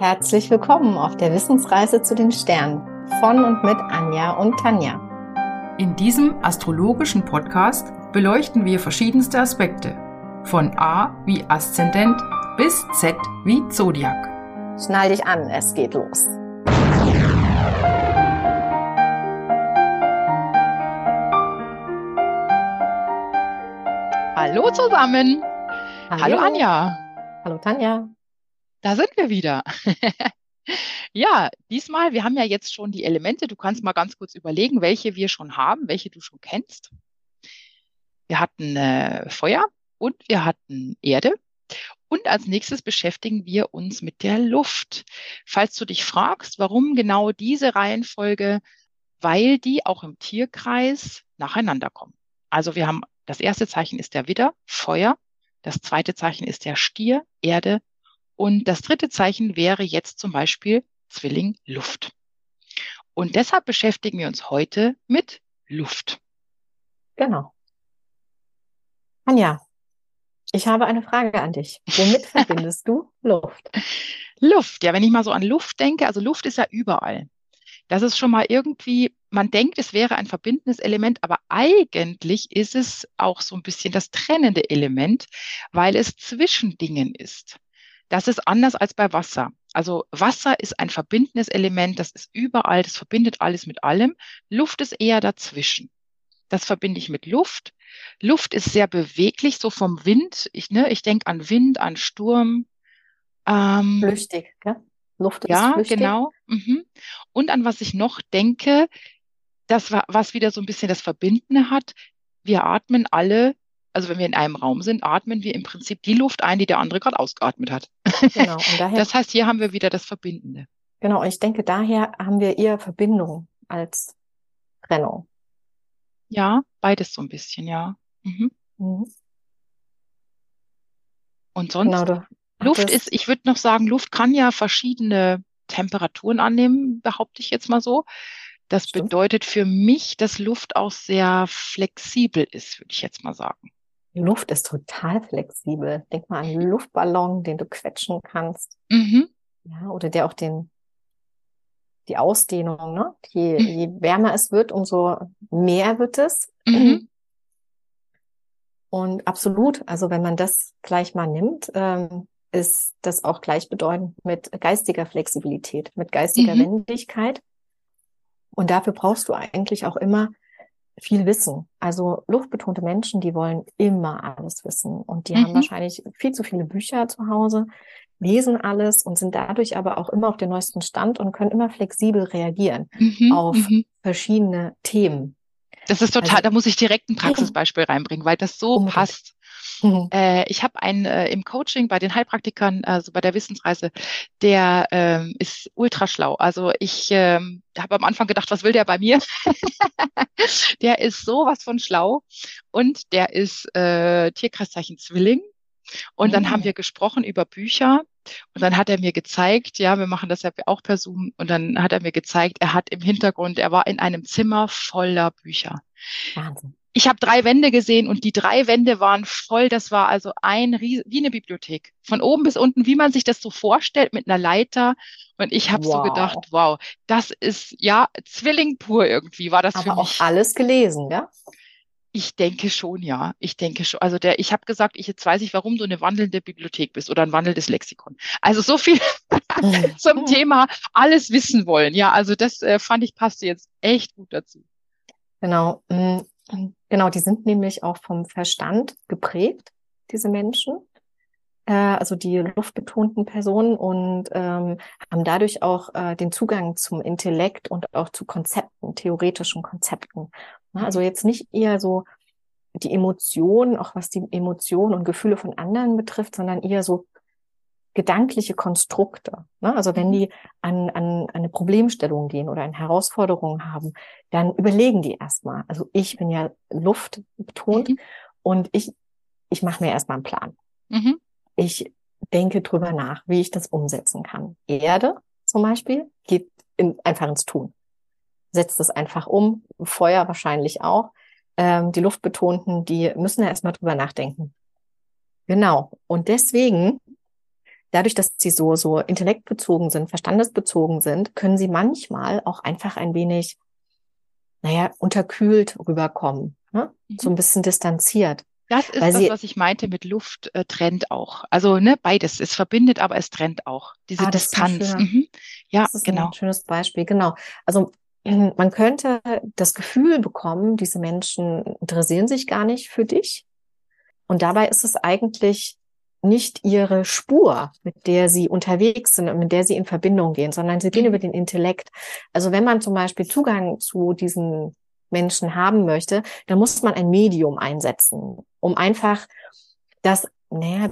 Herzlich willkommen auf der Wissensreise zu den Sternen von und mit Anja und Tanja. In diesem astrologischen Podcast beleuchten wir verschiedenste Aspekte, von A wie Aszendent bis Z wie Zodiac. Schnall dich an, es geht los. Hallo zusammen. Hallo, Hallo Anja. Hallo Tanja. Da sind wir wieder. Ja, diesmal, wir haben ja jetzt schon die Elemente. Du kannst mal ganz kurz überlegen, welche wir schon haben, welche du schon kennst. Wir hatten äh, Feuer und wir hatten Erde. Und als nächstes beschäftigen wir uns mit der Luft. Falls du dich fragst, warum genau diese Reihenfolge, weil die auch im Tierkreis nacheinander kommen. Also wir haben, das erste Zeichen ist der Widder, Feuer. Das zweite Zeichen ist der Stier, Erde. Und das dritte Zeichen wäre jetzt zum Beispiel Zwilling Luft. Und deshalb beschäftigen wir uns heute mit Luft. Genau. Anja, ich habe eine Frage an dich. Womit verbindest du Luft? Luft, ja, wenn ich mal so an Luft denke, also Luft ist ja überall. Das ist schon mal irgendwie, man denkt, es wäre ein verbindendes Element, aber eigentlich ist es auch so ein bisschen das trennende Element, weil es zwischen Dingen ist. Das ist anders als bei Wasser. Also Wasser ist ein verbindendes Element, das ist überall, das verbindet alles mit allem. Luft ist eher dazwischen. Das verbinde ich mit Luft. Luft ist sehr beweglich, so vom Wind. Ich, ne, ich denke an Wind, an Sturm. Ähm, flüchtig, gell? Luft ist ja, flüchtig. genau. Mhm. Und an was ich noch denke, das was wieder so ein bisschen das Verbindende hat. Wir atmen alle also wenn wir in einem Raum sind, atmen wir im Prinzip die Luft ein, die der andere gerade ausgeatmet hat. Genau. Und daher, das heißt, hier haben wir wieder das Verbindende. Genau. Und ich denke, daher haben wir eher Verbindung als Trennung. Ja, beides so ein bisschen, ja. Mhm. Mhm. Und sonst, genau, Luft ist, ich würde noch sagen, Luft kann ja verschiedene Temperaturen annehmen, behaupte ich jetzt mal so. Das Stimmt. bedeutet für mich, dass Luft auch sehr flexibel ist, würde ich jetzt mal sagen. Luft ist total flexibel. Denk mal an einen Luftballon, den du quetschen kannst. Mhm. Ja, oder der auch den, die Ausdehnung, ne? Je, mhm. je wärmer es wird, umso mehr wird es. Mhm. Und absolut, also wenn man das gleich mal nimmt, ähm, ist das auch gleichbedeutend mit geistiger Flexibilität, mit geistiger mhm. Wendigkeit. Und dafür brauchst du eigentlich auch immer viel Wissen. Also luftbetonte Menschen, die wollen immer alles wissen und die mhm. haben wahrscheinlich viel zu viele Bücher zu Hause, lesen alles und sind dadurch aber auch immer auf den neuesten Stand und können immer flexibel reagieren mhm. auf mhm. verschiedene Themen. Das ist total, also, da muss ich direkt ein Praxisbeispiel reinbringen, weil das so unbedingt. passt. Mhm. Äh, ich habe einen äh, im Coaching bei den Heilpraktikern, also bei der Wissensreise, der ähm, ist ultra schlau. Also ich ähm, habe am Anfang gedacht, was will der bei mir? der ist sowas von schlau und der ist äh, Tierkreiszeichen Zwilling. Und dann haben mhm. wir gesprochen über Bücher und dann hat er mir gezeigt, ja, wir machen das ja auch per Zoom, und dann hat er mir gezeigt, er hat im Hintergrund, er war in einem Zimmer voller Bücher. Wahnsinn ich habe drei Wände gesehen und die drei Wände waren voll. Das war also ein wie eine Bibliothek. Von oben bis unten, wie man sich das so vorstellt, mit einer Leiter. Und ich habe wow. so gedacht, wow, das ist ja Zwilling pur irgendwie, war das Aber für mich. auch alles gelesen, ja? Ich denke schon, ja. Ich denke schon. Also der, ich habe gesagt, ich jetzt weiß ich, warum du eine wandelnde Bibliothek bist oder ein wandelndes Lexikon. Also so viel zum Thema alles wissen wollen. Ja, also das äh, fand ich passte jetzt echt gut dazu. Genau. Genau, die sind nämlich auch vom Verstand geprägt, diese Menschen, äh, also die luftbetonten Personen und ähm, haben dadurch auch äh, den Zugang zum Intellekt und auch zu Konzepten, theoretischen Konzepten. Also jetzt nicht eher so die Emotionen, auch was die Emotionen und Gefühle von anderen betrifft, sondern eher so gedankliche Konstrukte. Ne? Also wenn die an, an, an eine Problemstellung gehen oder eine Herausforderung haben, dann überlegen die erstmal. Also ich bin ja Luft betont mhm. und ich, ich mache mir erstmal einen Plan. Mhm. Ich denke drüber nach, wie ich das umsetzen kann. Erde zum Beispiel geht in, einfach ins Tun. Setzt es einfach um, Feuer wahrscheinlich auch. Ähm, die Luftbetonten, die müssen ja erstmal drüber nachdenken. Genau. Und deswegen dadurch, dass sie so, so intellektbezogen sind, verstandesbezogen sind, können sie manchmal auch einfach ein wenig, naja, unterkühlt rüberkommen, ne? Mhm. so ein bisschen distanziert. Das ist das, sie, was ich meinte mit Luft äh, trennt auch. Also ne, beides. Es verbindet, aber es trennt auch. Diese ah, Distanz. Mhm. Ja, das ist genau. Ein schönes Beispiel, genau. Also man könnte das Gefühl bekommen, diese Menschen interessieren sich gar nicht für dich. Und dabei ist es eigentlich nicht ihre Spur, mit der sie unterwegs sind und mit der sie in Verbindung gehen, sondern sie gehen mhm. über den Intellekt. Also wenn man zum Beispiel Zugang zu diesen Menschen haben möchte, dann muss man ein Medium einsetzen, um einfach das, naja,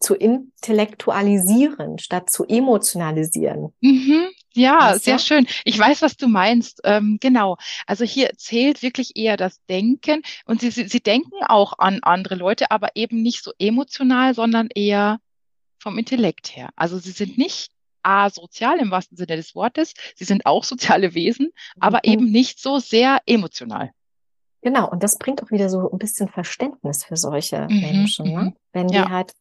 zu intellektualisieren, statt zu emotionalisieren. Mhm. Ja, weißt sehr schön. Ich weiß, was du meinst. Ähm, genau. Also hier zählt wirklich eher das Denken und sie, sie, sie denken auch an andere Leute, aber eben nicht so emotional, sondern eher vom Intellekt her. Also sie sind nicht asozial im wahrsten Sinne des Wortes. Sie sind auch soziale Wesen, aber mhm. eben nicht so sehr emotional. Genau, und das bringt auch wieder so ein bisschen Verständnis für solche mhm. Menschen, ne? Mhm. wenn die ja. halt,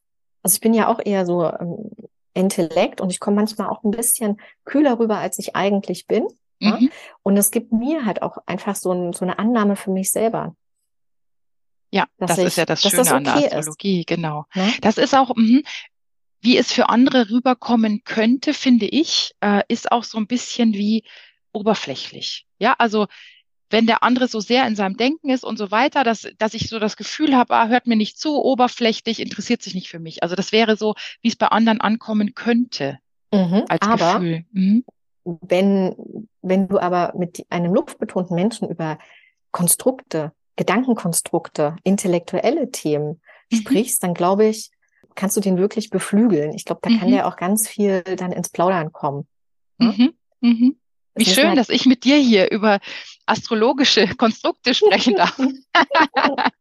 also ich bin ja auch eher so ähm, Intellekt und ich komme manchmal auch ein bisschen kühler rüber, als ich eigentlich bin. Mhm. Ja? Und es gibt mir halt auch einfach so, ein, so eine Annahme für mich selber. Ja, das ich, ist ja das Schöne das okay an der Astrologie, ist. genau. Ja? Das ist auch, mh, wie es für andere rüberkommen könnte, finde ich, äh, ist auch so ein bisschen wie oberflächlich. Ja, also wenn der andere so sehr in seinem Denken ist und so weiter, dass, dass ich so das Gefühl habe, ah, hört mir nicht zu, oberflächlich, interessiert sich nicht für mich. Also das wäre so, wie es bei anderen ankommen könnte mhm, als aber Gefühl. Mhm. Wenn, wenn du aber mit einem luftbetonten Menschen über Konstrukte, Gedankenkonstrukte, intellektuelle Themen mhm. sprichst, dann glaube ich, kannst du den wirklich beflügeln. Ich glaube, da kann mhm. der auch ganz viel dann ins Plaudern kommen. Ne? Mhm. Wie schön, halt dass ich mit dir hier über astrologische Konstrukte sprechen darf.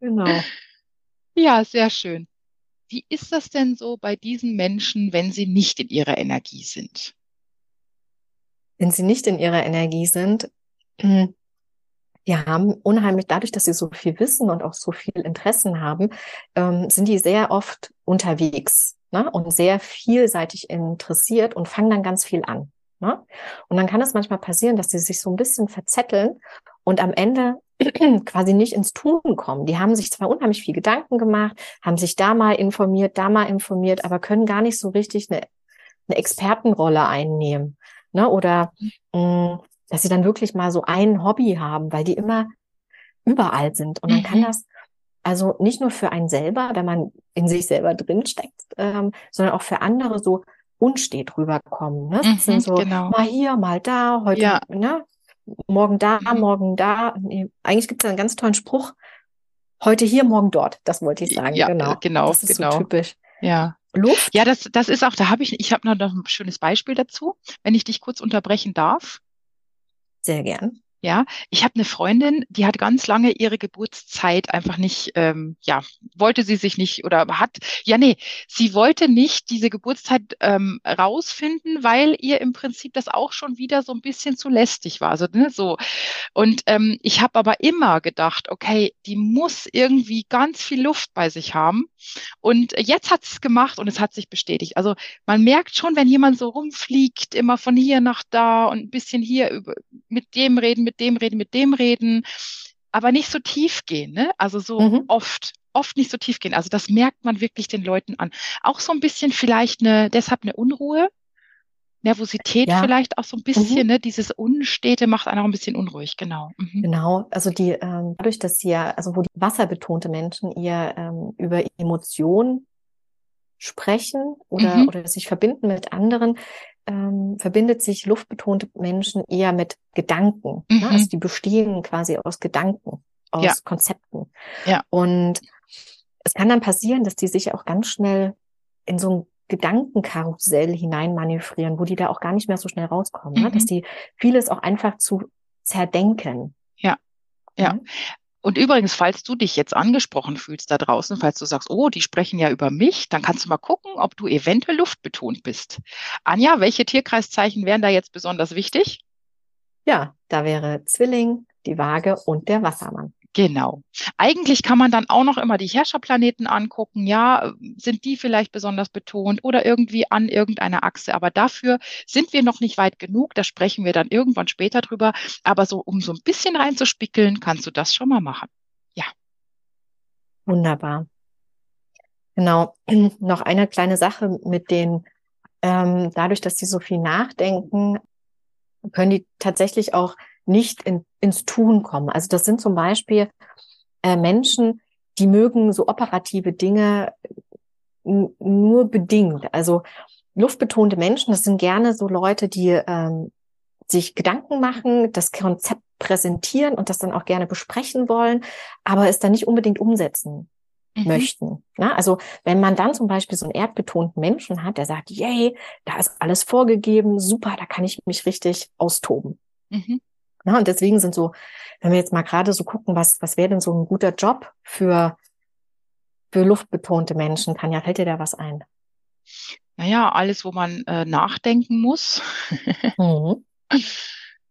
genau. Ja, sehr schön. Wie ist das denn so bei diesen Menschen, wenn sie nicht in ihrer Energie sind? Wenn sie nicht in ihrer Energie sind, die haben unheimlich, dadurch, dass sie so viel wissen und auch so viel Interessen haben, ähm, sind die sehr oft unterwegs ne? und sehr vielseitig interessiert und fangen dann ganz viel an. Ne? Und dann kann es manchmal passieren, dass sie sich so ein bisschen verzetteln und am Ende quasi nicht ins Tun kommen. Die haben sich zwar unheimlich viel Gedanken gemacht, haben sich da mal informiert, da mal informiert, aber können gar nicht so richtig eine, eine Expertenrolle einnehmen. Ne? Oder mh, mm, dass sie dann wirklich mal so ein Hobby haben, weil die immer überall sind. Und dann mhm. kann das also nicht nur für einen selber, wenn man in sich selber drinsteckt, ähm, sondern auch für andere so unstet rüberkommen. Ne? Mhm, sind so genau. mal hier, mal da, heute, ja. ne? morgen da, mhm. morgen da. Nee, eigentlich gibt es einen ganz tollen Spruch. Heute hier, morgen dort. Das wollte ich sagen. Ja, genau. genau das ist genau. so typisch. Ja. Luft? Ja, das, das ist auch, da habe ich, ich habe noch ein schönes Beispiel dazu, wenn ich dich kurz unterbrechen darf. Sehr gern. Ja, ich habe eine Freundin, die hat ganz lange ihre Geburtszeit einfach nicht, ähm, ja, wollte sie sich nicht oder hat, ja, nee, sie wollte nicht diese Geburtszeit ähm, rausfinden, weil ihr im Prinzip das auch schon wieder so ein bisschen zu lästig war. Also, ne, so. Und ähm, ich habe aber immer gedacht, okay, die muss irgendwie ganz viel Luft bei sich haben. Und jetzt hat es gemacht und es hat sich bestätigt. Also man merkt schon, wenn jemand so rumfliegt, immer von hier nach da und ein bisschen hier über, mit dem reden, mit dem reden, mit dem reden, aber nicht so tief gehen, ne? Also so mhm. oft, oft nicht so tief gehen. Also das merkt man wirklich den Leuten an. Auch so ein bisschen vielleicht eine, deshalb eine Unruhe, Nervosität ja. vielleicht auch so ein bisschen, mhm. ne? Dieses Unstete macht einen auch ein bisschen unruhig, genau. Mhm. Genau, also die, ähm, dadurch, dass sie ja, also wo die wasserbetonte Menschen ihr ähm, über Emotionen sprechen oder, mhm. oder sich verbinden mit anderen, ähm, verbindet sich luftbetonte Menschen eher mit Gedanken. Ne? Mhm. Ne? Also die bestehen quasi aus Gedanken, aus ja. Konzepten. Ja. Und es kann dann passieren, dass die sich auch ganz schnell in so ein Gedankenkarussell hineinmanövrieren, wo die da auch gar nicht mehr so schnell rauskommen. Mhm. Ne? Dass mhm. die vieles auch einfach zu zerdenken. Ja. Ja. Und übrigens, falls du dich jetzt angesprochen fühlst da draußen, falls du sagst, oh, die sprechen ja über mich, dann kannst du mal gucken, ob du eventuell luftbetont bist. Anja, welche Tierkreiszeichen wären da jetzt besonders wichtig? Ja, da wäre Zwilling, die Waage und der Wassermann. Genau. Eigentlich kann man dann auch noch immer die Herrscherplaneten angucken. Ja, sind die vielleicht besonders betont oder irgendwie an irgendeiner Achse? Aber dafür sind wir noch nicht weit genug. Da sprechen wir dann irgendwann später drüber. Aber so, um so ein bisschen reinzuspickeln, kannst du das schon mal machen. Ja. Wunderbar. Genau. noch eine kleine Sache mit den, ähm, dadurch, dass die so viel nachdenken, können die tatsächlich auch nicht in, ins Tun kommen. Also das sind zum Beispiel äh, Menschen, die mögen so operative Dinge nur bedingt. Also luftbetonte Menschen, das sind gerne so Leute, die ähm, sich Gedanken machen, das Konzept präsentieren und das dann auch gerne besprechen wollen, aber es dann nicht unbedingt umsetzen mhm. möchten. Na, also wenn man dann zum Beispiel so einen erdbetonten Menschen hat, der sagt, yay, da ist alles vorgegeben, super, da kann ich mich richtig austoben. Mhm. Na, und deswegen sind so, wenn wir jetzt mal gerade so gucken, was, was wäre denn so ein guter Job für, für luftbetonte Menschen? Kann ja, fällt dir da was ein? Naja, alles, wo man äh, nachdenken muss. mhm.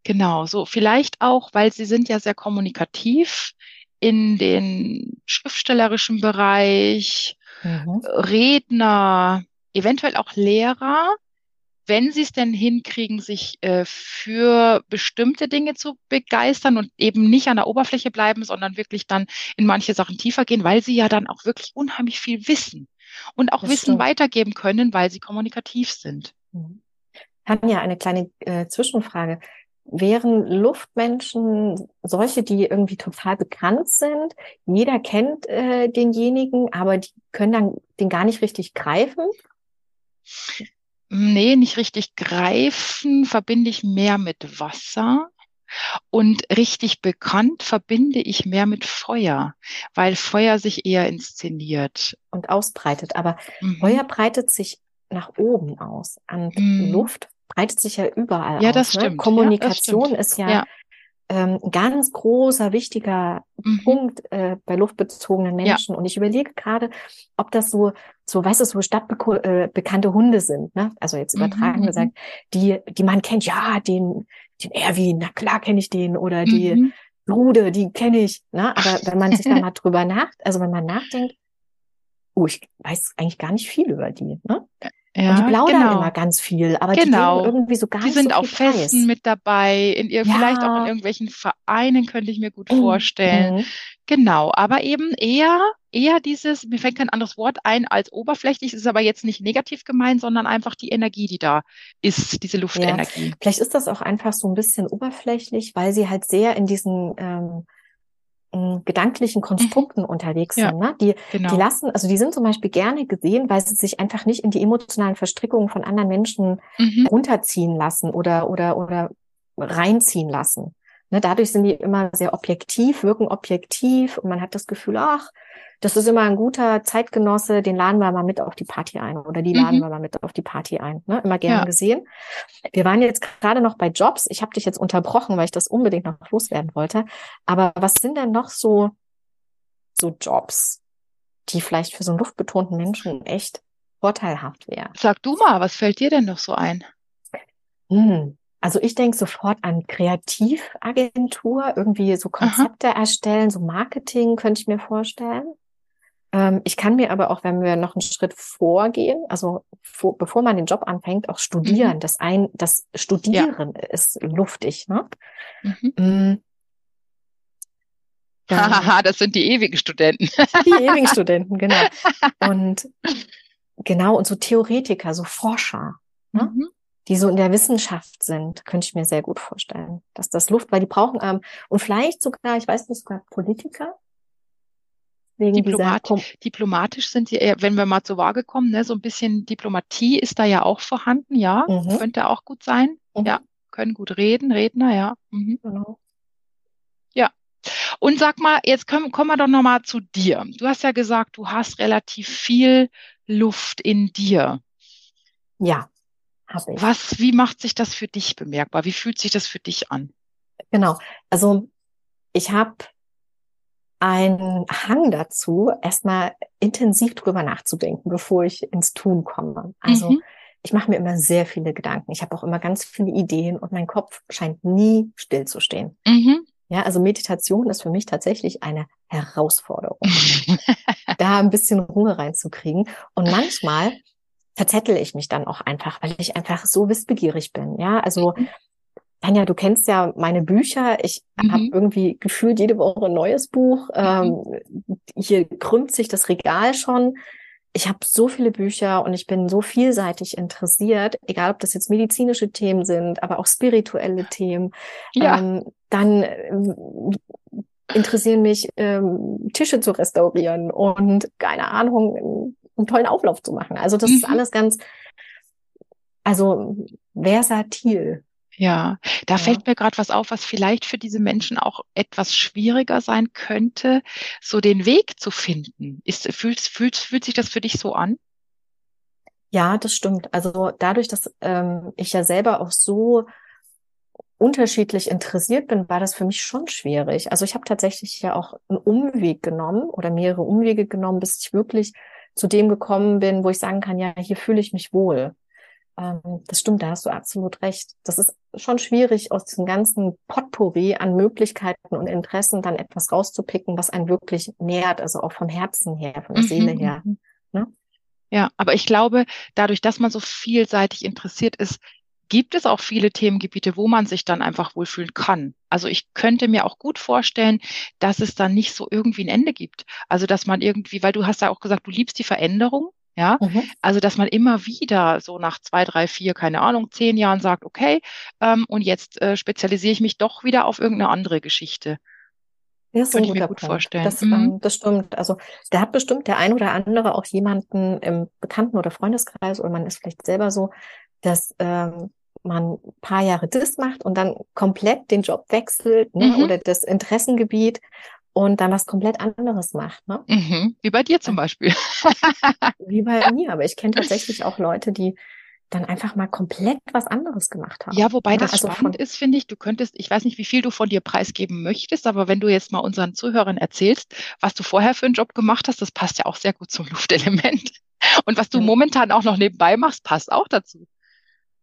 Genau, so vielleicht auch, weil sie sind ja sehr kommunikativ in den schriftstellerischen Bereich, mhm. Redner, eventuell auch Lehrer wenn sie es denn hinkriegen, sich äh, für bestimmte Dinge zu begeistern und eben nicht an der Oberfläche bleiben, sondern wirklich dann in manche Sachen tiefer gehen, weil sie ja dann auch wirklich unheimlich viel wissen und auch das Wissen stimmt. weitergeben können, weil sie kommunikativ sind. Mhm. Tanja, eine kleine äh, Zwischenfrage. Wären Luftmenschen solche, die irgendwie total bekannt sind? Jeder kennt äh, denjenigen, aber die können dann den gar nicht richtig greifen? Nee, nicht richtig greifen verbinde ich mehr mit Wasser. Und richtig bekannt verbinde ich mehr mit Feuer, weil Feuer sich eher inszeniert. Und ausbreitet. Aber mhm. Feuer breitet sich nach oben aus. Und mhm. Luft breitet sich ja überall ja, aus. Das ne? stimmt. Kommunikation ja, das stimmt. ist ja, ja, ähm, ganz großer, wichtiger mhm. Punkt äh, bei luftbezogenen Menschen. Ja. Und ich überlege gerade, ob das so, so, weißt du, so stadtbekannte äh, Hunde sind, ne? Also jetzt übertragen mhm. gesagt, die, die man kennt, ja, den, den Erwin, na klar kenne ich den, oder die mhm. Rude, die kenne ich, ne? Aber wenn man sich da mal drüber nach, also wenn man nachdenkt, oh, ich weiß eigentlich gar nicht viel über die, ne? Ja, und die plaudern genau. immer ganz viel, aber genau. die irgendwie so gar die nicht sind so auf Festen Preis. mit dabei, in ihr, ja. vielleicht auch in irgendwelchen Vereinen könnte ich mir gut mhm. vorstellen. Mhm. Genau, aber eben eher, eher dieses, mir fällt kein anderes Wort ein als oberflächlich, ist aber jetzt nicht negativ gemeint, sondern einfach die Energie, die da ist, diese Luftenergie. Ja. Vielleicht ist das auch einfach so ein bisschen oberflächlich, weil sie halt sehr in diesen ähm, gedanklichen Konstrukten mhm. unterwegs ja, sind. Ne? Die, genau. die lassen, also die sind zum Beispiel gerne gesehen, weil sie sich einfach nicht in die emotionalen Verstrickungen von anderen Menschen mhm. runterziehen lassen oder, oder, oder reinziehen lassen. Ne? Dadurch sind die immer sehr objektiv, wirken objektiv und man hat das Gefühl, ach, das ist immer ein guter Zeitgenosse, den laden wir mal mit auf die Party ein oder die laden mhm. wir mal mit auf die Party ein. Ne? Immer gerne ja. gesehen. Wir waren jetzt gerade noch bei Jobs. Ich habe dich jetzt unterbrochen, weil ich das unbedingt noch loswerden wollte. Aber was sind denn noch so, so Jobs, die vielleicht für so einen luftbetonten Menschen echt vorteilhaft wären? Sag du mal, was fällt dir denn noch so ein? Hm. Also ich denke sofort an Kreativagentur, irgendwie so Konzepte Aha. erstellen, so Marketing könnte ich mir vorstellen. Ähm, ich kann mir aber auch, wenn wir noch einen Schritt vorgehen, also vor, bevor man den Job anfängt, auch studieren. Mhm. Das ein, das Studieren ja. ist luftig, ne? Mhm. Mm. Hahaha, das sind die ewigen Studenten. Die ewigen Studenten, genau. Und genau, und so Theoretiker, so Forscher, ne? Mhm. Die so in der Wissenschaft sind, könnte ich mir sehr gut vorstellen, dass das Luft, weil die brauchen ähm, und vielleicht sogar, ich weiß nicht, sogar Politiker, Wegen Diplomat diplomatisch sind sie eher, wenn wir mal zur Waage kommen, ne, so ein bisschen Diplomatie ist da ja auch vorhanden, ja, mhm. könnte auch gut sein. Mhm. Ja, können gut reden, Redner, ja. Mhm. Genau. Ja. Und sag mal, jetzt kommen, kommen wir doch nochmal zu dir. Du hast ja gesagt, du hast relativ viel Luft in dir. Ja, habe ich. Was, wie macht sich das für dich bemerkbar? Wie fühlt sich das für dich an? Genau. Also ich habe ein Hang dazu, erstmal intensiv drüber nachzudenken, bevor ich ins Tun komme. Also mhm. ich mache mir immer sehr viele Gedanken. Ich habe auch immer ganz viele Ideen und mein Kopf scheint nie stillzustehen. Mhm. Ja, also Meditation ist für mich tatsächlich eine Herausforderung, da ein bisschen Ruhe reinzukriegen. Und manchmal verzettel ich mich dann auch einfach, weil ich einfach so wissbegierig bin. Ja, also mhm. Tanja, du kennst ja meine Bücher. Ich mhm. habe irgendwie gefühlt jede Woche ein neues Buch. Mhm. Ähm, hier krümmt sich das Regal schon. Ich habe so viele Bücher und ich bin so vielseitig interessiert, egal ob das jetzt medizinische Themen sind, aber auch spirituelle Themen. Ja. Ähm, dann ähm, interessieren mich ähm, Tische zu restaurieren und keine Ahnung, einen tollen Auflauf zu machen. Also das mhm. ist alles ganz, also versatil. Ja, da ja. fällt mir gerade was auf, was vielleicht für diese Menschen auch etwas schwieriger sein könnte, so den Weg zu finden. Ist, fühlt, fühlt, fühlt sich das für dich so an? Ja, das stimmt. Also dadurch, dass ähm, ich ja selber auch so unterschiedlich interessiert bin, war das für mich schon schwierig. Also ich habe tatsächlich ja auch einen Umweg genommen oder mehrere Umwege genommen, bis ich wirklich zu dem gekommen bin, wo ich sagen kann, ja, hier fühle ich mich wohl. Ähm, das stimmt, da hast du absolut recht. Das ist schon schwierig, aus diesem ganzen Potpourri an Möglichkeiten und Interessen dann etwas rauszupicken, was einen wirklich nährt, also auch vom Herzen her, von der mhm. Seele her. Mhm. Ne? Ja, aber ich glaube, dadurch, dass man so vielseitig interessiert ist, gibt es auch viele Themengebiete, wo man sich dann einfach wohlfühlen kann. Also ich könnte mir auch gut vorstellen, dass es dann nicht so irgendwie ein Ende gibt. Also dass man irgendwie, weil du hast ja auch gesagt, du liebst die Veränderung. Ja, mhm. also dass man immer wieder so nach zwei, drei, vier, keine Ahnung, zehn Jahren sagt, okay, ähm, und jetzt äh, spezialisiere ich mich doch wieder auf irgendeine andere Geschichte. Ja, so Könnte ich mir gut Punkt. vorstellen. Das, mhm. ähm, das stimmt. Also da hat bestimmt der ein oder andere auch jemanden im Bekannten- oder Freundeskreis oder man ist vielleicht selber so, dass ähm, man ein paar Jahre das macht und dann komplett den Job wechselt ne, mhm. oder das Interessengebiet und dann was komplett anderes macht. Ne? Mhm. Wie bei dir zum Beispiel. Wie bei mir, aber ich kenne tatsächlich auch Leute, die dann einfach mal komplett was anderes gemacht haben. Ja, wobei ja, das also spannend ist, finde ich, du könntest, ich weiß nicht, wie viel du von dir preisgeben möchtest, aber wenn du jetzt mal unseren Zuhörern erzählst, was du vorher für einen Job gemacht hast, das passt ja auch sehr gut zum Luftelement. Und was du mhm. momentan auch noch nebenbei machst, passt auch dazu.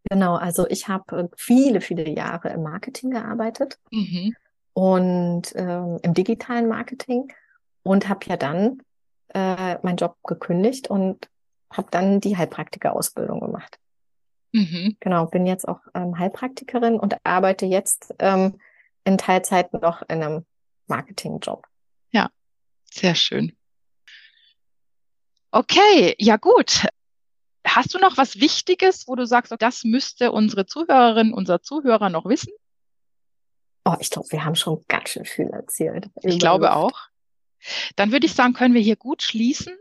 Genau, also ich habe viele, viele Jahre im Marketing gearbeitet mhm. und ähm, im digitalen Marketing und habe ja dann äh, meinen Job gekündigt und habe dann die Heilpraktikerausbildung gemacht. Mhm. Genau, bin jetzt auch ähm, Heilpraktikerin und arbeite jetzt ähm, in Teilzeit noch in einem Marketingjob. Ja, sehr schön. Okay, ja gut. Hast du noch was Wichtiges, wo du sagst, das müsste unsere Zuhörerin, unser Zuhörer noch wissen? Oh, ich glaube, wir haben schon ganz schön viel erzählt. Ich glaube auch. Dann würde ich sagen, können wir hier gut schließen.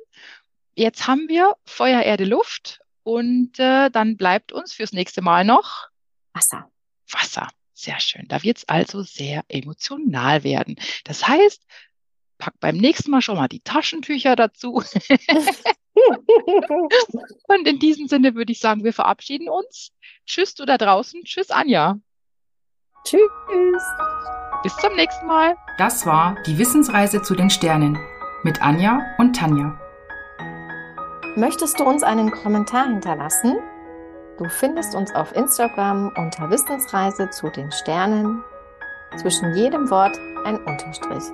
Jetzt haben wir Feuer, Erde, Luft und äh, dann bleibt uns fürs nächste Mal noch Wasser. Wasser. Sehr schön. Da wird es also sehr emotional werden. Das heißt, pack beim nächsten Mal schon mal die Taschentücher dazu. Und in diesem Sinne würde ich sagen, wir verabschieden uns. Tschüss du da draußen. Tschüss Anja. Tschüss. Bis zum nächsten Mal. Das war die Wissensreise zu den Sternen mit Anja und Tanja. Möchtest du uns einen Kommentar hinterlassen? Du findest uns auf Instagram unter Wissensreise zu den Sternen. Zwischen jedem Wort ein Unterstrich.